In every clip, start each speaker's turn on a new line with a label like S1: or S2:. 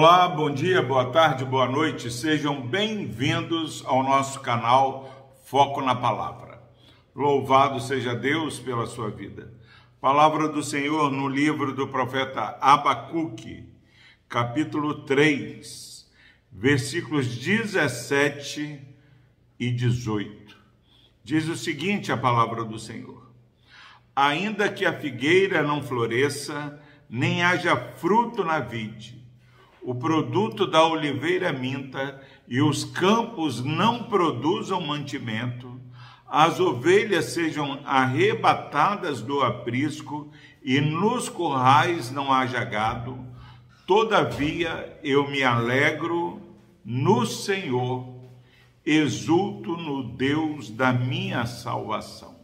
S1: Olá, bom dia, boa tarde, boa noite. Sejam bem-vindos ao nosso canal Foco na Palavra. Louvado seja Deus pela sua vida. Palavra do Senhor no livro do profeta Abacuque, capítulo 3, versículos 17 e 18. Diz o seguinte a palavra do Senhor: Ainda que a figueira não floresça, nem haja fruto na vide, o produto da oliveira minta e os campos não produzam mantimento, as ovelhas sejam arrebatadas do aprisco e nos currais não haja gado, todavia eu me alegro no Senhor, exulto no Deus da minha salvação.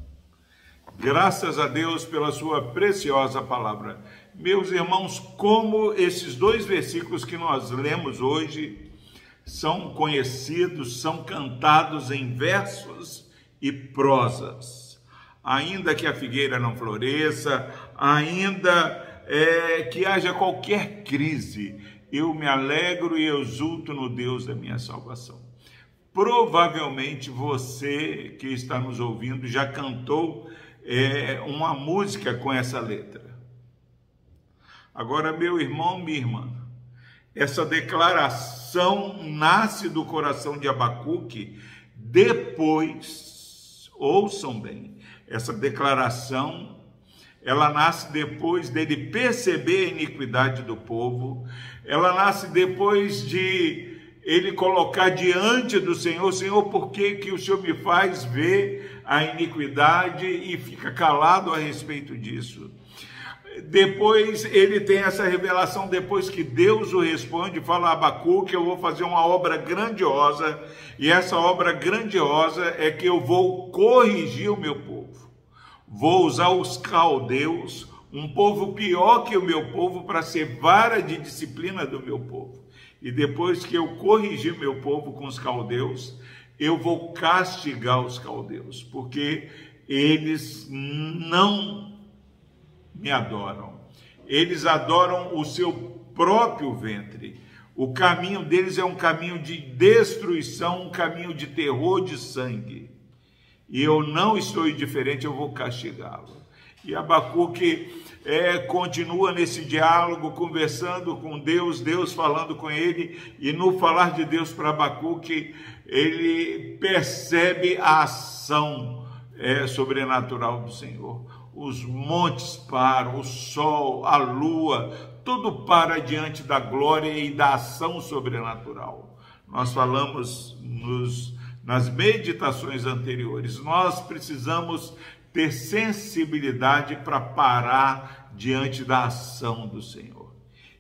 S1: Graças a Deus pela sua preciosa palavra. Meus irmãos, como esses dois versículos que nós lemos hoje são conhecidos, são cantados em versos e prosas. Ainda que a figueira não floresça, ainda é, que haja qualquer crise, eu me alegro e exulto no Deus da minha salvação. Provavelmente você que está nos ouvindo já cantou é, uma música com essa letra. Agora, meu irmão, minha irmã, essa declaração nasce do coração de Abacuque depois, ouçam bem, essa declaração, ela nasce depois dele perceber a iniquidade do povo, ela nasce depois de ele colocar diante do Senhor, Senhor, por que, que o Senhor me faz ver a iniquidade e fica calado a respeito disso? Depois ele tem essa revelação, depois que Deus o responde, fala a Abacuque, eu vou fazer uma obra grandiosa, e essa obra grandiosa é que eu vou corrigir o meu povo. Vou usar os caldeus, um povo pior que o meu povo, para ser vara de disciplina do meu povo. E depois que eu corrigir meu povo com os caldeus, eu vou castigar os caldeus, porque eles não me adoram. Eles adoram o seu próprio ventre. O caminho deles é um caminho de destruição, um caminho de terror, de sangue. E eu não estou indiferente, eu vou castigá-lo. E Abacuque é, continua nesse diálogo, conversando com Deus, Deus falando com ele, e no falar de Deus para Abacuque, ele percebe a ação é, sobrenatural do Senhor. Os montes param, o sol, a lua, tudo para diante da glória e da ação sobrenatural. Nós falamos nos, nas meditações anteriores, nós precisamos ter sensibilidade para parar diante da ação do Senhor.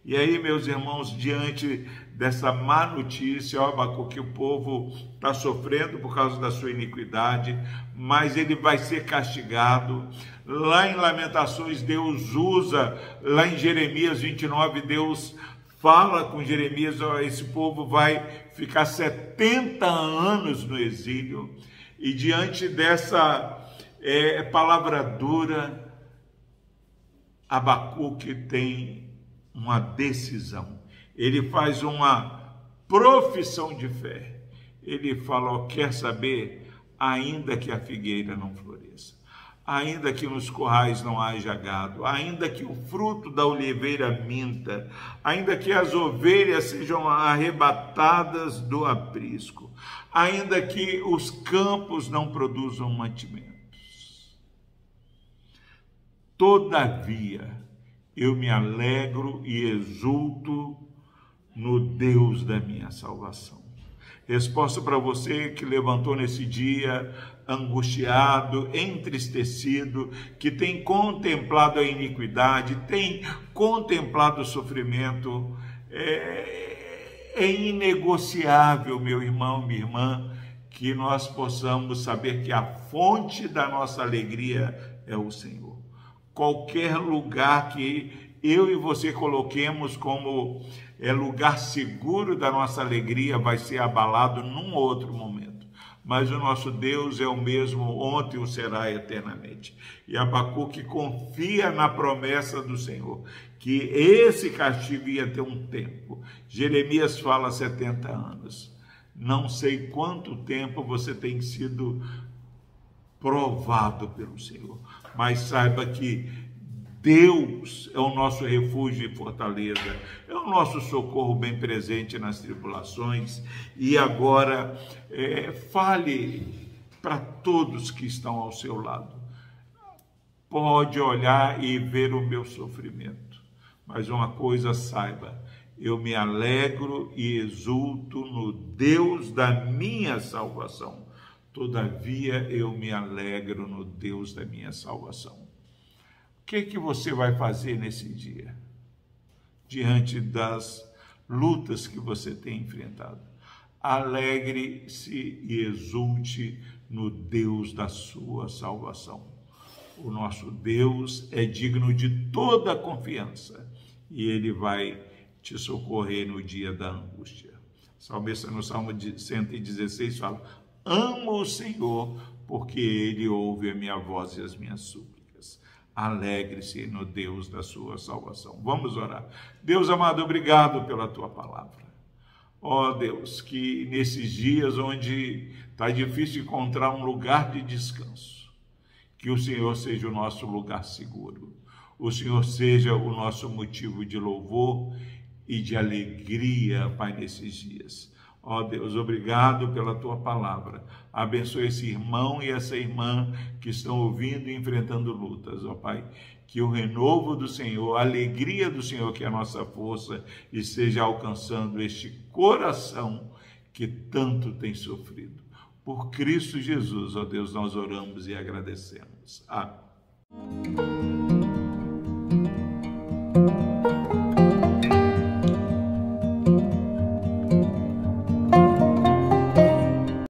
S1: E aí, meus irmãos, diante dessa má notícia, ó, que o povo está sofrendo por causa da sua iniquidade, mas ele vai ser castigado. Lá em Lamentações, Deus usa, lá em Jeremias 29, Deus fala com Jeremias: ó, esse povo vai ficar 70 anos no exílio, e diante dessa é, palavra dura, Abacuque tem uma decisão. Ele faz uma profissão de fé. Ele fala: quer saber? Ainda que a figueira não floresça, ainda que nos corrais não haja gado, ainda que o fruto da oliveira minta, ainda que as ovelhas sejam arrebatadas do aprisco, ainda que os campos não produzam mantimento Todavia, eu me alegro e exulto no Deus da minha salvação. Resposta para você que levantou nesse dia angustiado, entristecido, que tem contemplado a iniquidade, tem contemplado o sofrimento. É, é inegociável, meu irmão, minha irmã, que nós possamos saber que a fonte da nossa alegria é o Senhor qualquer lugar que eu e você coloquemos como é lugar seguro da nossa alegria vai ser abalado num outro momento. mas o nosso Deus é o mesmo ontem o será eternamente. E Abacuque confia na promessa do Senhor, que esse castigo ia ter um tempo. Jeremias fala 70 anos. Não sei quanto tempo você tem sido provado pelo Senhor, mas saiba que Deus é o nosso refúgio e fortaleza, é o nosso socorro bem presente nas tribulações. E agora, é, fale para todos que estão ao seu lado. Pode olhar e ver o meu sofrimento, mas uma coisa saiba: eu me alegro e exulto no Deus da minha salvação. Todavia, eu me alegro no Deus da minha salvação. O que, que você vai fazer nesse dia? Diante das lutas que você tem enfrentado. Alegre-se e exulte no Deus da sua salvação. O nosso Deus é digno de toda confiança e ele vai te socorrer no dia da angústia. O salmista no Salmo 116 fala: Amo o Senhor, porque ele ouve a minha voz e as minhas súplicas alegre-se no Deus da sua salvação. Vamos orar. Deus amado, obrigado pela tua palavra. Ó oh, Deus, que nesses dias onde está difícil encontrar um lugar de descanso, que o Senhor seja o nosso lugar seguro, o Senhor seja o nosso motivo de louvor e de alegria, Pai, nesses dias. Ó oh Deus, obrigado pela tua palavra. Abençoe esse irmão e essa irmã que estão ouvindo e enfrentando lutas, ó oh, Pai. Que o renovo do Senhor, a alegria do Senhor, que é a nossa força, esteja alcançando este coração que tanto tem sofrido. Por Cristo Jesus, ó Deus, nós oramos e agradecemos. Amém.